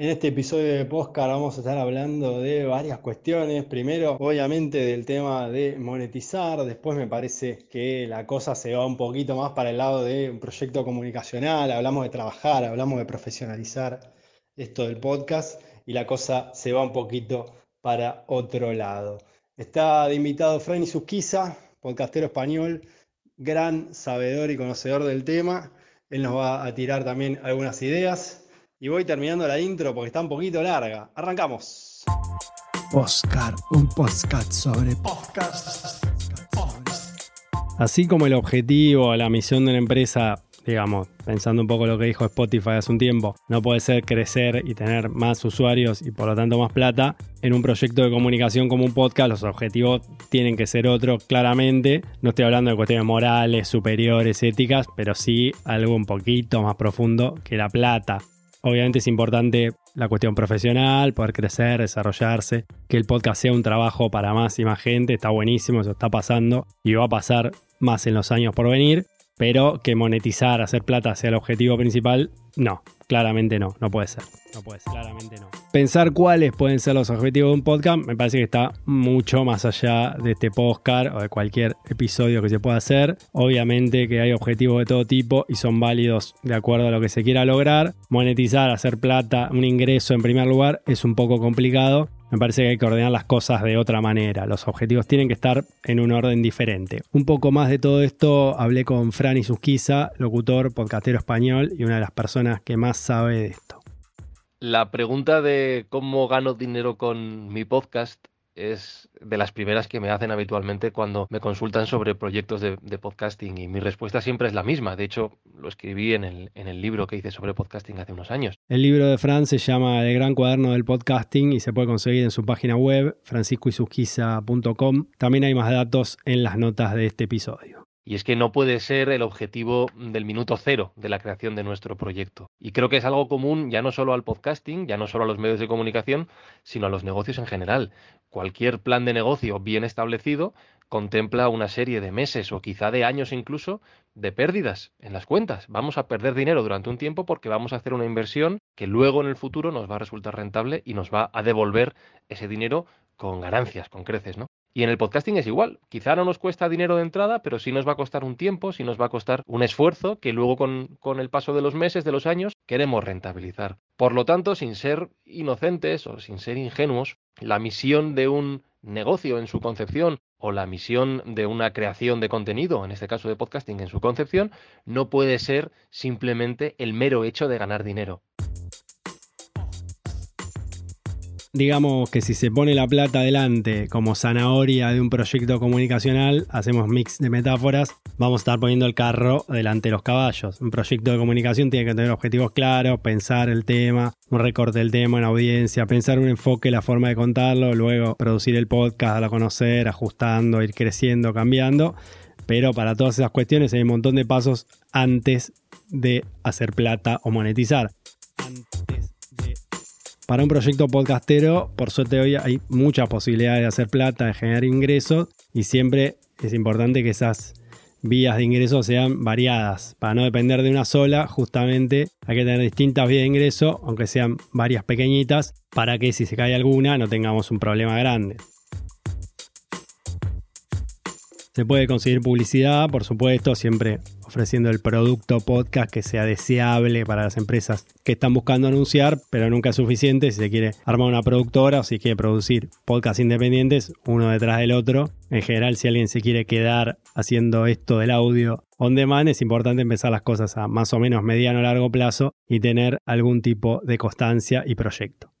En este episodio de Postcard vamos a estar hablando de varias cuestiones. Primero, obviamente, del tema de monetizar. Después me parece que la cosa se va un poquito más para el lado de un proyecto comunicacional. Hablamos de trabajar, hablamos de profesionalizar esto del podcast y la cosa se va un poquito para otro lado. Está de invitado Franny Susquiza, podcastero español, gran sabedor y conocedor del tema. Él nos va a tirar también algunas ideas. Y voy terminando la intro porque está un poquito larga. Arrancamos. Oscar, un podcast sobre podcast. Así como el objetivo, la misión de una empresa, digamos, pensando un poco lo que dijo Spotify hace un tiempo, no puede ser crecer y tener más usuarios y por lo tanto más plata, en un proyecto de comunicación como un podcast los objetivos tienen que ser otros claramente. No estoy hablando de cuestiones morales, superiores, éticas, pero sí algo un poquito más profundo que la plata. Obviamente es importante la cuestión profesional, poder crecer, desarrollarse, que el podcast sea un trabajo para más y más gente, está buenísimo, eso está pasando y va a pasar más en los años por venir, pero que monetizar, hacer plata sea el objetivo principal, no, claramente no, no puede ser. No puede ser, claramente no. Pensar cuáles pueden ser los objetivos de un podcast me parece que está mucho más allá de este podcast o de cualquier episodio que se pueda hacer. Obviamente que hay objetivos de todo tipo y son válidos de acuerdo a lo que se quiera lograr. Monetizar, hacer plata, un ingreso en primer lugar es un poco complicado. Me parece que hay que ordenar las cosas de otra manera. Los objetivos tienen que estar en un orden diferente. Un poco más de todo esto hablé con Franny Susquiza, locutor, podcastero español y una de las personas que más sabe de esto. La pregunta de cómo gano dinero con mi podcast es de las primeras que me hacen habitualmente cuando me consultan sobre proyectos de, podcasting y mi respuesta siempre es la misma. De hecho, lo escribí en el, en el libro que hice sobre podcasting hace unos años. El libro de Fran se llama El Gran Cuaderno del Podcasting y se puede conseguir en su página web franciscoisusquiza.com. También hay más datos en las notas de este episodio. Y es que no puede ser el objetivo del minuto cero de la creación de nuestro proyecto. Y creo que es algo común ya no solo al podcasting, ya no solo a los medios de comunicación, sino a los negocios en general. Cualquier plan de negocio bien establecido contempla una serie de meses o quizá de años incluso de pérdidas en las cuentas. Vamos a perder dinero durante un tiempo porque vamos a hacer una inversión que luego en el futuro nos va a resultar rentable y nos va a devolver ese dinero con ganancias, con creces, ¿no? Y en el podcasting es igual. Quizá no nos cuesta dinero de entrada, pero sí nos va a costar un tiempo, sí nos va a costar un esfuerzo que luego con, con, el paso de los meses, de los años, queremos rentabilizar. Por lo tanto, sin ser inocentes o sin ser ingenuos, la misión de un negocio en su concepción o la misión de una creación de contenido, en este caso de podcasting en su concepción, no puede ser simplemente el mero hecho de ganar dinero. Digamos que si se pone la plata adelante como zanahoria de un proyecto comunicacional, hacemos mix de metáforas, vamos a estar poniendo el carro delante de los caballos. Un proyecto de comunicación tiene que tener objetivos claros, pensar el tema, un recorte del tema en audiencia, pensar un enfoque, la forma de contarlo, luego producir el podcast, darlo a conocer, ajustando, ir creciendo, cambiando. Pero para todas esas cuestiones hay un montón de pasos antes de hacer plata o monetizar. Para un proyecto podcastero, por suerte hoy hay muchas posibilidades de hacer plata, de generar ingresos y siempre es importante que esas vías de ingreso sean variadas. Para no depender de una sola, justamente hay que tener distintas vías de ingreso, aunque sean varias pequeñitas, para que si se cae alguna no tengamos un problema grande. Se puede conseguir publicidad, por supuesto, siempre ofreciendo el producto podcast que sea deseable para las empresas que están buscando anunciar, pero nunca es suficiente si se quiere armar una productora o si quiere producir podcasts independientes uno detrás del otro. En general, si alguien se quiere quedar haciendo esto del audio on demand, es importante empezar las cosas a más o menos mediano o largo plazo y tener algún tipo de constancia y proyecto.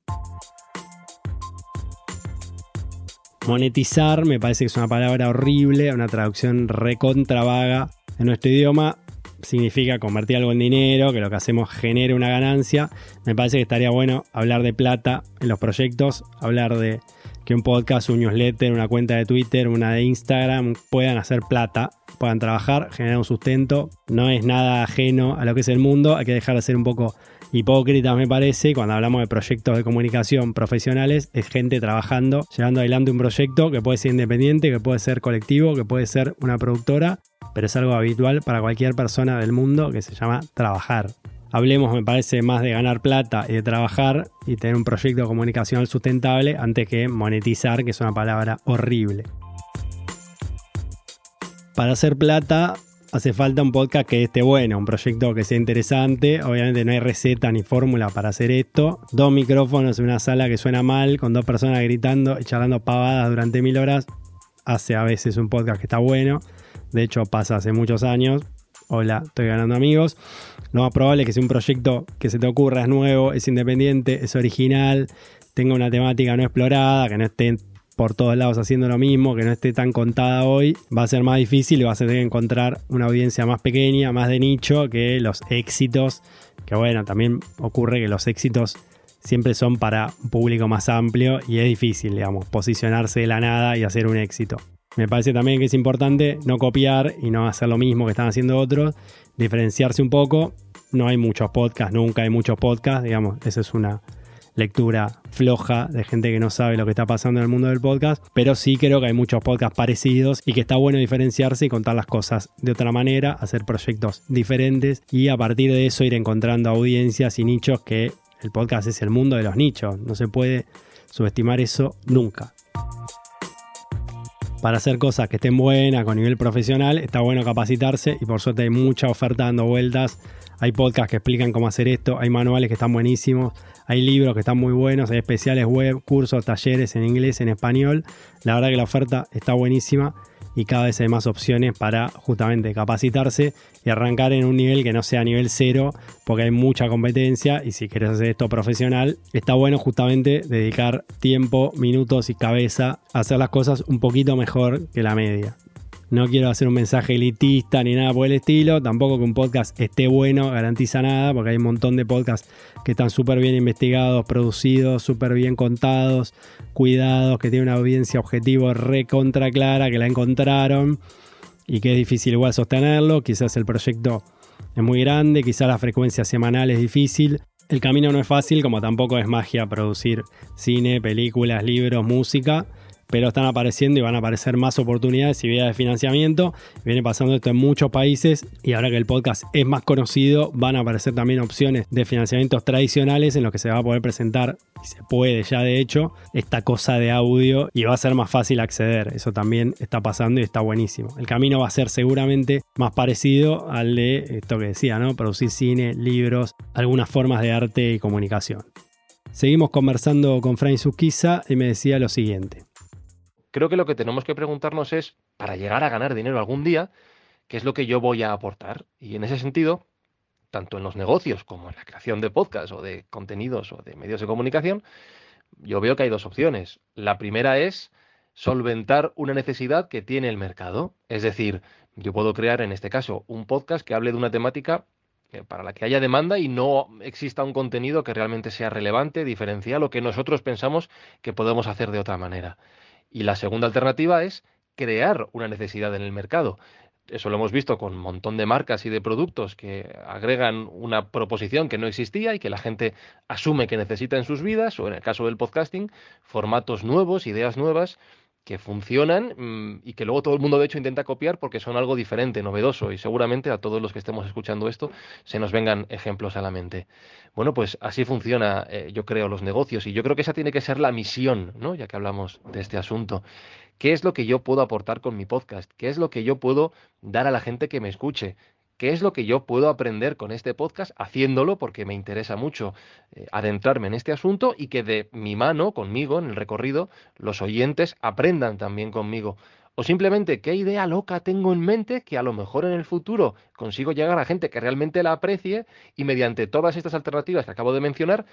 Monetizar me parece que es una palabra horrible, una traducción recontra vaga en nuestro idioma. Significa convertir algo en dinero, que lo que hacemos genere una ganancia. Me parece que estaría bueno hablar de plata en los proyectos, hablar de que un podcast, un newsletter, una cuenta de Twitter, una de Instagram puedan hacer plata, puedan trabajar, generar un sustento. No es nada ajeno a lo que es el mundo, hay que dejar de ser un poco hipócritas, me parece, cuando hablamos de proyectos de comunicación profesionales, es gente trabajando, llevando adelante un proyecto que puede ser independiente, que puede ser colectivo, que puede ser una productora, pero es algo habitual para cualquier persona del mundo que se llama trabajar. Hablemos, me parece, más de ganar plata y de trabajar y tener un proyecto comunicacional sustentable antes que monetizar, que es una palabra horrible. Para hacer plata hace falta un podcast que esté bueno, un proyecto que sea interesante. Obviamente no hay receta ni fórmula para hacer esto. Dos micrófonos en una sala que suena mal, con dos personas gritando y charlando pavadas durante mil horas, hace a veces un podcast que está bueno. De hecho, pasa hace muchos años. Hola, estoy ganando amigos. Lo más probable es que sea un proyecto que se te ocurra, es nuevo, es independiente, es original, tenga una temática no explorada, que no esté por todos lados haciendo lo mismo, que no esté tan contada hoy, va a ser más difícil y vas a tener que encontrar una audiencia más pequeña, más de nicho que los éxitos, que bueno, también ocurre que los éxitos siempre son para un público más amplio y es difícil, digamos, posicionarse de la nada y hacer un éxito. Me parece también que es importante no copiar y no hacer lo mismo que están haciendo otros, diferenciarse un poco. No hay muchos podcasts, nunca hay muchos podcasts, digamos, esa es una, lectura floja de gente que no sabe lo que está pasando en el mundo del podcast, pero sí creo que hay muchos podcasts parecidos y que está bueno diferenciarse y contar las cosas de otra manera, hacer proyectos diferentes y a partir de eso ir encontrando audiencias y nichos que el podcast es el mundo de los nichos, no se puede subestimar eso nunca. Para hacer cosas que estén buenas con nivel profesional, está bueno capacitarse y por suerte hay mucha oferta dando vueltas. Hay podcasts que explican cómo hacer esto, hay manuales que están buenísimos, hay libros que están muy buenos, hay especiales web, cursos, talleres en inglés, en español. La verdad que la oferta está buenísima y cada vez hay más opciones para justamente capacitarse y arrancar en un nivel que no sea nivel cero, porque hay mucha competencia y si quieres hacer esto profesional, está bueno justamente dedicar tiempo, minutos y cabeza a hacer las cosas un poquito mejor que la media. No quiero hacer un mensaje elitista ni nada por el estilo. Tampoco que un podcast esté bueno garantiza nada, porque hay un montón de podcasts que están súper bien investigados, producidos, súper bien contados, cuidados, que tienen una audiencia objetivo recontra clara, que la encontraron y que es difícil igual sostenerlo. Quizás el proyecto es muy grande, quizás la frecuencia semanal es difícil. El camino no es fácil, como tampoco es magia producir cine, películas, libros, música pero están apareciendo y van a aparecer más oportunidades y vías de financiamiento. Viene pasando esto en muchos países y ahora que el podcast es más conocido, van a aparecer también opciones de financiamientos tradicionales en los que se va a poder presentar, y se puede ya de hecho, esta cosa de audio y va a ser más fácil acceder. Eso también está pasando y está buenísimo. El camino va a ser seguramente más parecido al de esto que decía, ¿no? Producir cine, libros, algunas formas de arte y comunicación. Seguimos conversando con Frank Susquiza y me decía lo siguiente creo que lo que tenemos que preguntarnos es, para llegar a ganar dinero algún día, ¿qué es lo que yo voy a aportar? Y en ese sentido, tanto en los negocios como en la creación de podcasts o de contenidos o de medios de comunicación, yo veo que hay dos opciones. La primera es solventar una necesidad que tiene el mercado. Es decir, yo puedo crear en este caso un podcast que hable de una temática para la que haya demanda y no exista un contenido que realmente sea relevante, diferencial o que nosotros pensamos que podemos hacer de otra manera. Y la segunda alternativa es crear una necesidad en el mercado. Eso lo hemos visto con un montón de marcas y de productos que agregan una proposición que no existía y que la gente asume que necesita en sus vidas, o en el caso del podcasting, formatos nuevos, ideas nuevas que funcionan mm, y que luego todo el mundo de hecho intenta copiar porque son algo diferente, novedoso y seguramente a todos los que estemos escuchando esto se nos vengan ejemplos a la mente. Bueno, pues así funciona eh, yo creo los negocios y yo creo que esa tiene que ser la misión, ¿no? Ya que hablamos de este asunto. ¿Qué es lo que yo puedo aportar con mi podcast? ¿Qué es lo que yo puedo dar a la gente que me escuche? ¿Qué es lo que yo puedo aprender con este podcast haciéndolo porque me interesa mucho eh, adentrarme en este asunto y que de mi mano, conmigo, en el recorrido, los oyentes aprendan también conmigo? O simplemente, ¿qué idea loca tengo en mente que a lo mejor en el futuro consigo llegar a gente que realmente la aprecie y mediante todas estas alternativas que acabo de mencionar,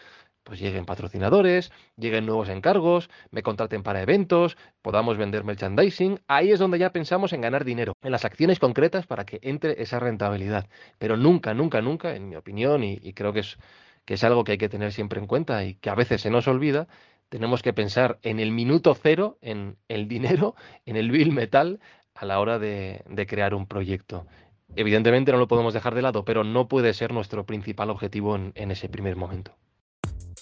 pues lleguen patrocinadores, lleguen nuevos encargos, me contraten para eventos, podamos vender merchandising. Ahí es donde ya pensamos en ganar dinero, en las acciones concretas para que entre esa rentabilidad. Pero nunca, nunca, nunca, en mi opinión, y, y creo que es, que es algo que hay que tener siempre en cuenta y que a veces se nos olvida, tenemos que pensar en el minuto cero, en el dinero, en el bill metal a la hora de, crear un proyecto. Evidentemente no lo podemos dejar de lado, pero no puede ser nuestro principal objetivo en ese primer momento.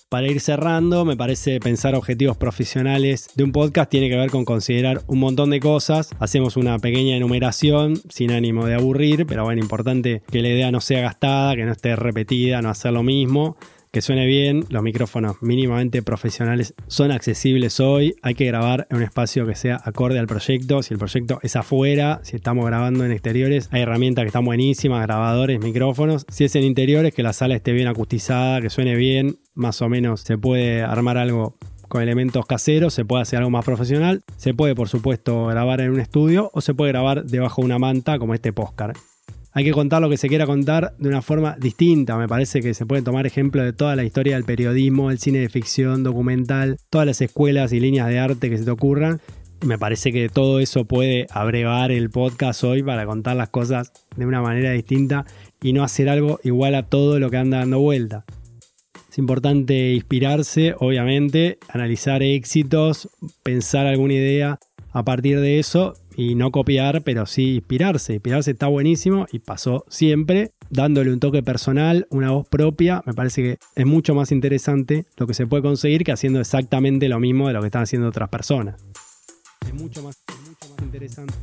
para ir cerrando, me parece pensar objetivos profesionales de un podcast tiene que ver con considerar un montón de cosas. Hacemos una pequeña enumeración sin ánimo de aburrir, pero bueno, importante que la idea no sea gastada, que no esté repetida, no hacer lo mismo que suene bien, los micrófonos mínimamente profesionales son accesibles hoy, hay que grabar en un espacio que sea acorde al proyecto, si el proyecto es afuera, si estamos grabando en exteriores, hay herramientas que están buenísimas, grabadores, micrófonos, si es en interiores, que la sala esté bien acustizada, que suene bien, más o menos se puede armar algo con elementos caseros, se puede hacer algo más profesional, se puede por supuesto grabar en un estudio o se puede grabar debajo de una manta como este postcard hay que contar lo que se quiera contar de una forma distinta. Me parece que se puede tomar ejemplo de toda la historia del periodismo, el cine de ficción, documental, todas las escuelas y líneas de arte que se te ocurran. Me parece que todo eso puede abrevar el podcast hoy para contar las cosas de una manera distinta y no hacer algo igual a todo lo que anda dando vuelta. Es importante inspirarse, obviamente, analizar éxitos, pensar alguna idea a partir de eso y no copiar, pero sí inspirarse. Inspirarse está buenísimo y pasó siempre, dándole un toque personal, una voz propia. Me parece que es mucho más interesante lo que se puede conseguir que haciendo exactamente lo mismo de lo que están haciendo otras personas. Es mucho más, es mucho más interesante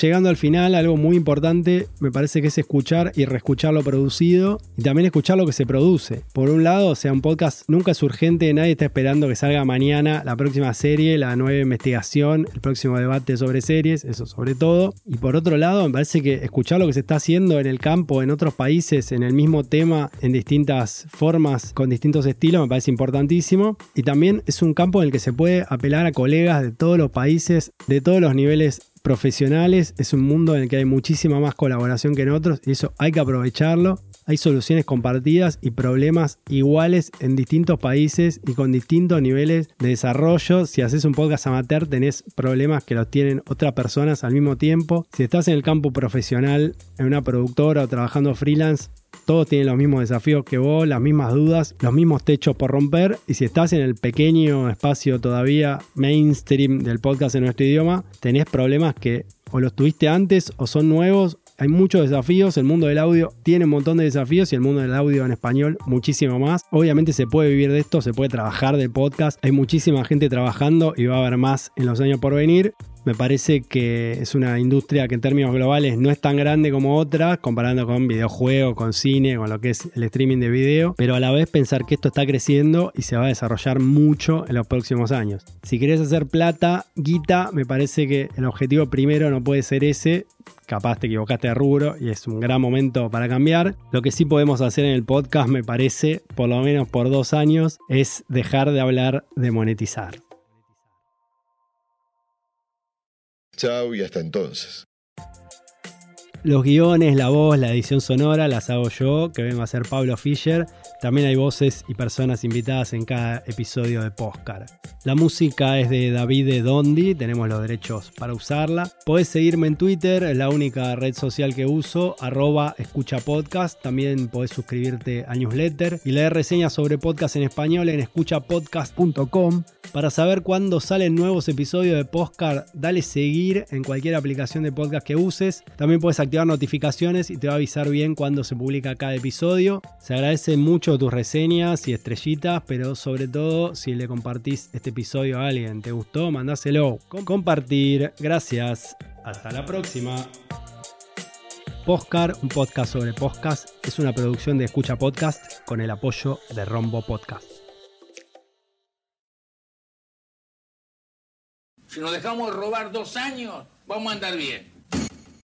llegando al final, algo muy importante me parece que es escuchar y reescuchar lo producido y también escuchar lo que se produce. Por un lado, sea, un podcast nunca es urgente, nadie está esperando que salga mañana la próxima serie, la nueva investigación, el próximo debate sobre series, eso sobre todo. Y por otro lado, me parece que escuchar lo que se está haciendo en el campo, en otros países, en el mismo tema, en distintas formas, con distintos estilos, me parece importantísimo. Y también es un campo en el que se puede apelar a colegas de todos los países, de todos los niveles profesionales, es un mundo en el que hay muchísima más colaboración que en otros y eso hay que aprovecharlo. Hay soluciones compartidas y problemas iguales en distintos países y con distintos niveles de desarrollo. Si haces un podcast amateur tenés problemas que los tienen otras personas al mismo tiempo. Si estás en el campo profesional, en una productora o trabajando freelance, todos tienen los mismos desafíos que vos, las mismas dudas, los mismos techos por romper. Y si estás en el pequeño espacio todavía mainstream del podcast en nuestro idioma, tenés problemas que o los tuviste antes o son nuevos hay muchos desafíos, el mundo del audio tiene un montón de desafíos y el mundo del audio en español muchísimo más. Obviamente se puede vivir de esto, se puede trabajar del podcast, hay muchísima gente trabajando y va a haber más en los años por venir. Me parece que es una industria que en términos globales no es tan grande como otras, comparando con videojuegos, con cine, con lo que es el streaming de video, pero a la vez pensar que esto está creciendo y se va a desarrollar mucho en los próximos años. Si querés hacer plata, guita, me parece que el objetivo primero no puede ser ese, capaz te equivocaste de rubro y es un gran momento para cambiar. Lo que sí podemos hacer en el podcast, me parece, por lo menos por dos años, es dejar de hablar de monetizar. Chao y hasta entonces. Los guiones, la voz, la edición sonora las hago yo, que vengo a ser Pablo Fischer. También hay voces y personas invitadas en cada episodio de Postcard. La música es de David Dondi, tenemos los derechos para usarla. Podés seguirme en Twitter, es la única red social que uso, arroba escucha podcast. También podés suscribirte al newsletter y leer reseñas sobre podcast en español en escuchapodcast.com. Para saber cuándo salen nuevos episodios de Postcard, dale seguir en cualquier aplicación de podcast que uses. También puedes activar notificaciones y te va a avisar bien cuando se publica cada episodio. Se agradece mucho tus reseñas y estrellitas, pero sobre todo si le compartís este episodio a alguien, ¿te gustó? Mandáselo. Compartir. Gracias. Hasta la próxima. Postcar, un podcast sobre podcast, es una producción de Escucha Podcast con el apoyo de Rombo Podcast. Si nos dejamos robar dos años, vamos a andar bien.